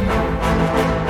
Thank you.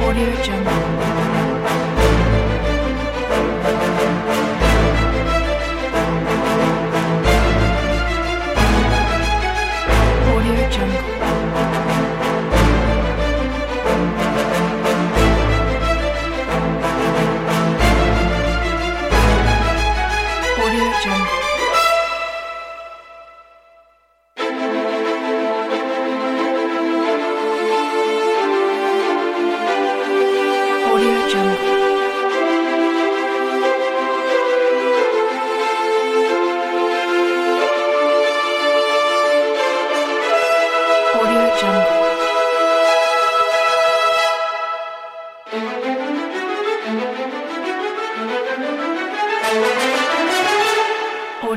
Audio Jungle.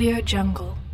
Audio Jungle.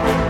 Bye.